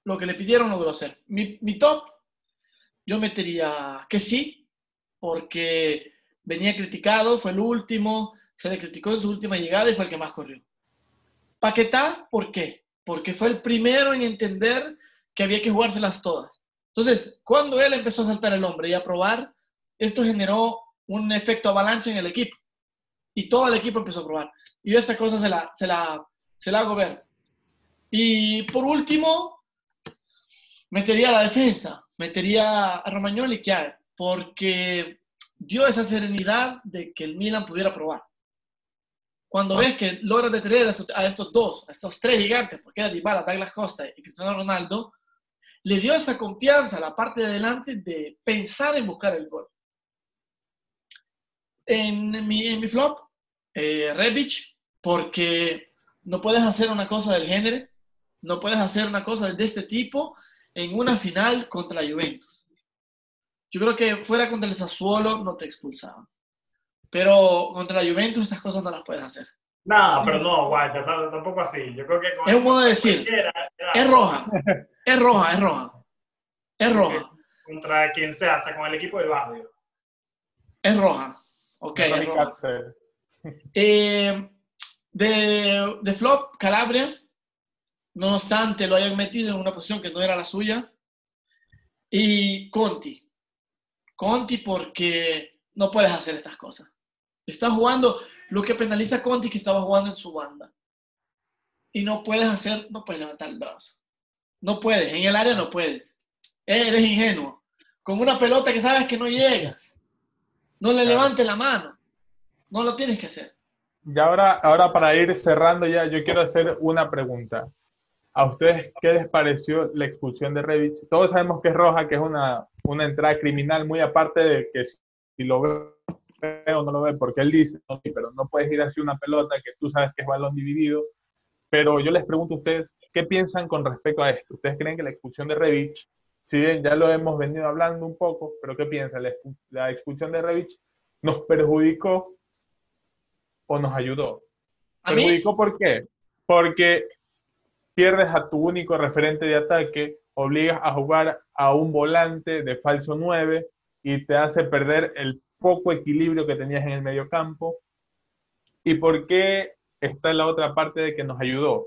lo que le pidieron lo hacer. Mi, mi top, yo metería que sí, porque venía criticado, fue el último, se le criticó en su última llegada y fue el que más corrió. Paquetá, ¿por qué? Porque fue el primero en entender que había que jugárselas todas. Entonces, cuando él empezó a saltar el hombre y a probar, esto generó un efecto avalancha en el equipo. Y todo el equipo empezó a probar. Y esa cosa se la, se la, se la hago ver. Y por último, metería la defensa. metería a Romagnoli, ¿qué Porque dio esa serenidad de que el Milan pudiera probar. Cuando ves que logra detener a estos dos, a estos tres gigantes, porque era Dybala, Douglas Costa y Cristiano Ronaldo, le dio esa confianza a la parte de adelante de pensar en buscar el gol. En mi, en mi flop, eh, Rebic, porque no puedes hacer una cosa del género, no puedes hacer una cosa de este tipo en una final contra la Juventus. Yo creo que fuera contra el Sassuolo no te expulsaban. Pero contra la Juventus estas cosas no las puedes hacer. No, pero no, guay, tampoco así. Yo creo que es un modo de decir, es roja, es roja, es roja, es roja. Contra quien sea, hasta con el equipo del barrio. Es roja, ok, es roja. Eh, de, de flop, Calabria, no obstante lo hayan metido en una posición que no era la suya. Y Conti. Conti porque no puedes hacer estas cosas. Está jugando lo que penaliza a Conti que estaba jugando en su banda. Y no puedes hacer, no puedes levantar el brazo. No puedes, en el área no puedes. Eres ingenuo. Con una pelota que sabes que no llegas. No le levantes la mano. No lo tienes que hacer. Y ahora, ahora para ir cerrando ya, yo quiero hacer una pregunta. ¿A ustedes qué les pareció la expulsión de Revich? Todos sabemos que es roja, que es una, una entrada criminal, muy aparte de que si lo ve o no lo ve, porque él dice, no, pero no puedes ir así una pelota que tú sabes que es balón dividido. Pero yo les pregunto a ustedes, ¿qué piensan con respecto a esto? ¿Ustedes creen que la expulsión de Revich, si bien ya lo hemos venido hablando un poco, pero qué piensan? ¿La expulsión de Revich nos perjudicó o nos ayudó? ¿Perjudicó por qué? Porque pierdes a tu único referente de ataque, obligas a jugar a un volante de falso 9 y te hace perder el poco equilibrio que tenías en el medio campo. ¿Y por qué está la otra parte de que nos ayudó?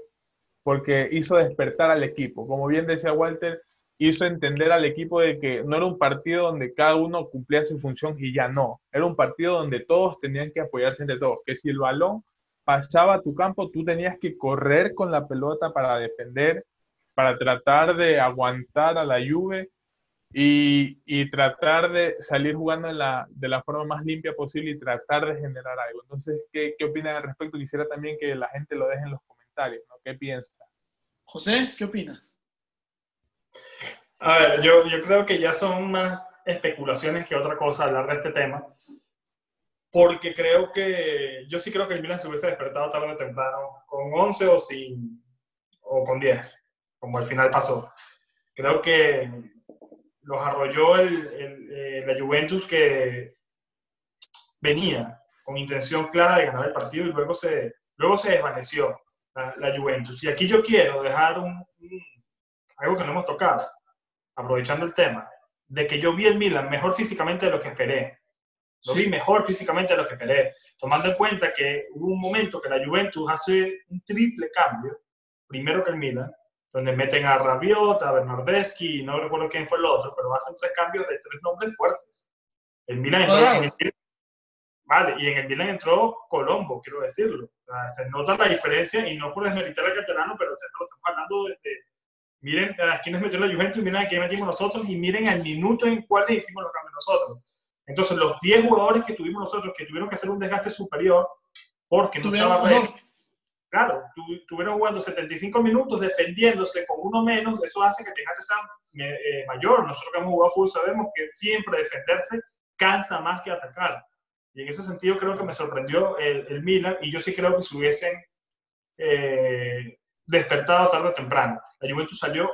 Porque hizo despertar al equipo. Como bien decía Walter, hizo entender al equipo de que no era un partido donde cada uno cumplía su función y ya no. Era un partido donde todos tenían que apoyarse entre todos. Que si el balón pasaba a tu campo, tú tenías que correr con la pelota para defender, para tratar de aguantar a la lluvia y, y, tratar de salir jugando la, de la forma más limpia posible y tratar de generar algo. Entonces, ¿qué, qué opinas al respecto? Quisiera también que la gente lo deje en los comentarios, ¿no? ¿Qué piensa? José, ¿qué opinas? A ver, yo, yo creo que ya son más especulaciones que otra cosa hablar de este tema porque creo que, yo sí creo que el Milan se hubiese despertado tarde o temprano, con 11 o, sin, o con 10, como al final pasó. Creo que los arrolló el, eh, la Juventus que venía con intención clara de ganar el partido y luego se, luego se desvaneció la, Juventus. Y aquí yo quiero dejar un, algo que no hemos tocado, aprovechando el tema, de que yo vi el Milan mejor físicamente de lo que esperé. Lo vi mejor físicamente de lo que esperé, tomando en cuenta que hubo un momento que la Juventus hace un triple cambio, primero que el Milan, donde meten a Rabiot, a Bernardeschi, no recuerdo quién fue el otro, pero hacen tres cambios de tres nombres fuertes. El Milan entró, en el, vale, y en el Milan entró Colombo, quiero decirlo. se nota la diferencia y no por desmeritar al catalano, pero estamos hablando de, miren a quiénes metió la Juventus, miren a quién metimos nosotros y miren el minuto en cuál le hicimos los cambios nosotros. Entonces, los 10 jugadores que tuvimos nosotros que tuvieron que hacer un desgaste superior porque no estaba Claro, tuvieron jugando 75 minutos defendiéndose con uno menos, eso hace que el desgaste sea eh, mayor. Nosotros que hemos jugado fútbol sabemos que siempre defenderse cansa más que atacar. Y en ese sentido creo que me sorprendió el, el Milan y yo sí creo que se hubiesen eh, despertado tarde o temprano. La Juventus salió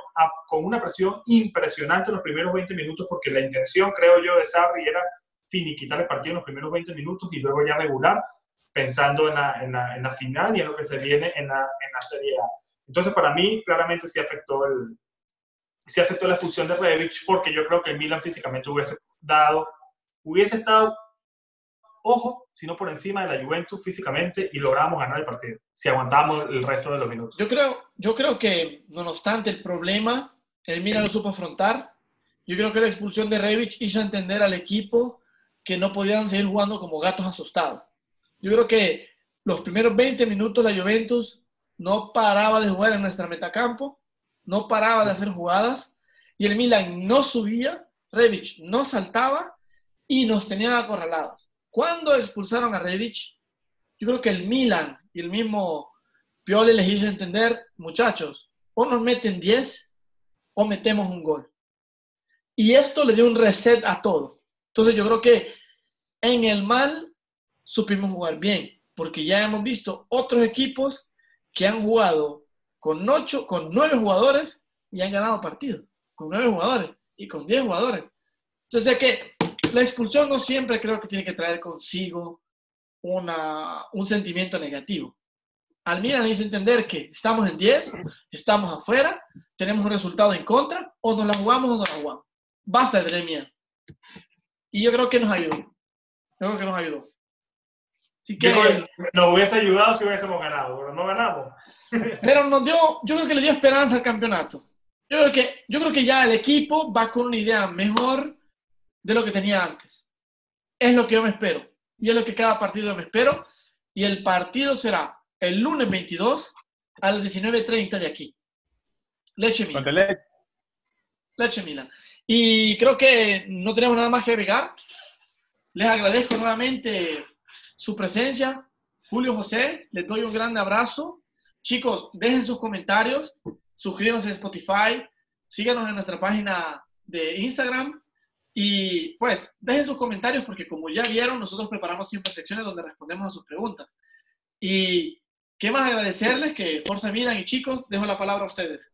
con una presión impresionante en los primeros 20 minutos porque la intención, creo yo, de Sarri era finiquitar el partido en los primeros 20 minutos y luego ya regular, pensando en la, en la, en la final y en lo que se viene en la, en la Serie A. Entonces, para mí, claramente sí afectó, el, sí afectó la expulsión de Rebic porque yo creo que el Milan físicamente hubiese dado, hubiese estado, ojo, sino por encima de la Juventus físicamente y logramos ganar el partido, si aguantamos el resto de los minutos. Yo creo, yo creo que, no obstante el problema, el Milan lo supo afrontar. Yo creo que la expulsión de Rebic hizo entender al equipo que no podían seguir jugando como gatos asustados. Yo creo que los primeros 20 minutos la Juventus no paraba de jugar en nuestra metacampo, no paraba de hacer jugadas y el Milan no subía, Rebic no saltaba y nos tenían acorralados. Cuando expulsaron a Rebic, yo creo que el Milan y el mismo Pioli les hizo entender, muchachos, o nos meten 10 o metemos un gol. Y esto le dio un reset a todo. Entonces yo creo que en el mal supimos jugar bien, porque ya hemos visto otros equipos que han jugado con ocho, con nueve jugadores y han ganado partidos, con nueve jugadores y con diez jugadores. Entonces, que la expulsión no siempre creo que tiene que traer consigo una, un sentimiento negativo. Al Milan hizo entender que estamos en 10, estamos afuera, tenemos un resultado en contra, o nos la jugamos o no la jugamos. Basta de miedo. Y yo creo que nos ayudó. Yo creo que nos ayudó. Así que, nos hubiese ayudado si hubiésemos ganado, pero no ganamos. Pero nos dio, yo creo que le dio esperanza al campeonato. Yo creo que, yo creo que ya el equipo va con una idea mejor de lo que tenía antes. Es lo que yo me espero. Y es lo que cada partido me espero. Y el partido será el lunes 22 a las 19.30 de aquí. Leche Milan. Leche Milan. Y creo que no tenemos nada más que agregar. Les agradezco nuevamente su presencia. Julio José, les doy un gran abrazo. Chicos, dejen sus comentarios, suscríbanse a Spotify, síganos en nuestra página de Instagram y pues dejen sus comentarios porque como ya vieron, nosotros preparamos siempre secciones donde respondemos a sus preguntas. Y qué más agradecerles que Forza Milan y chicos, dejo la palabra a ustedes.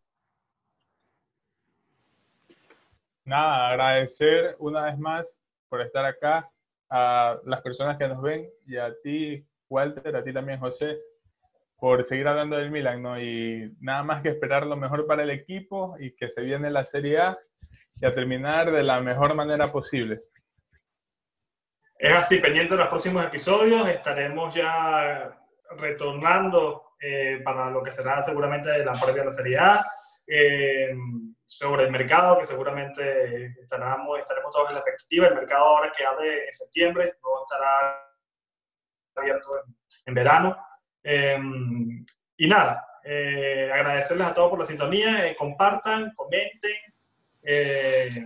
Nada, agradecer una vez más por estar acá a las personas que nos ven y a ti, Walter, a ti también, José, por seguir hablando del Milan, ¿no? Y nada más que esperar lo mejor para el equipo y que se viene la Serie A y a terminar de la mejor manera posible. Es así, pendiente de los próximos episodios, estaremos ya retornando eh, para lo que será seguramente la previa de la Serie A. Eh, sobre el mercado, que seguramente estaremos, estaremos todos en la expectativa. El mercado ahora que abre en septiembre, no estará abierto en, verano. Em, y nada, eh, agradecerles a todos por la sintonía, eh, compartan, comenten, eh,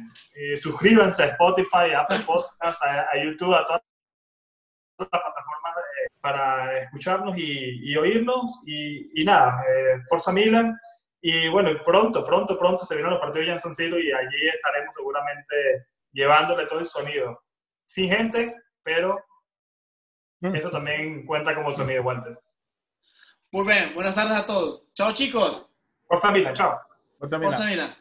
suscríbanse a Spotify, a Apple Podcasts, a, YouTube, a todas las plataformas para escucharnos y, y oírnos. Y, y nada, Forza Milan. Y bueno, pronto, pronto, pronto se vienen los partidos ya en San Siro y allí estaremos seguramente llevándole todo el sonido. Sin gente, pero mm. eso también cuenta como sonido, Walter. Muy bien, buenas tardes a todos. Chao chicos. Por familia, chao. Por familia.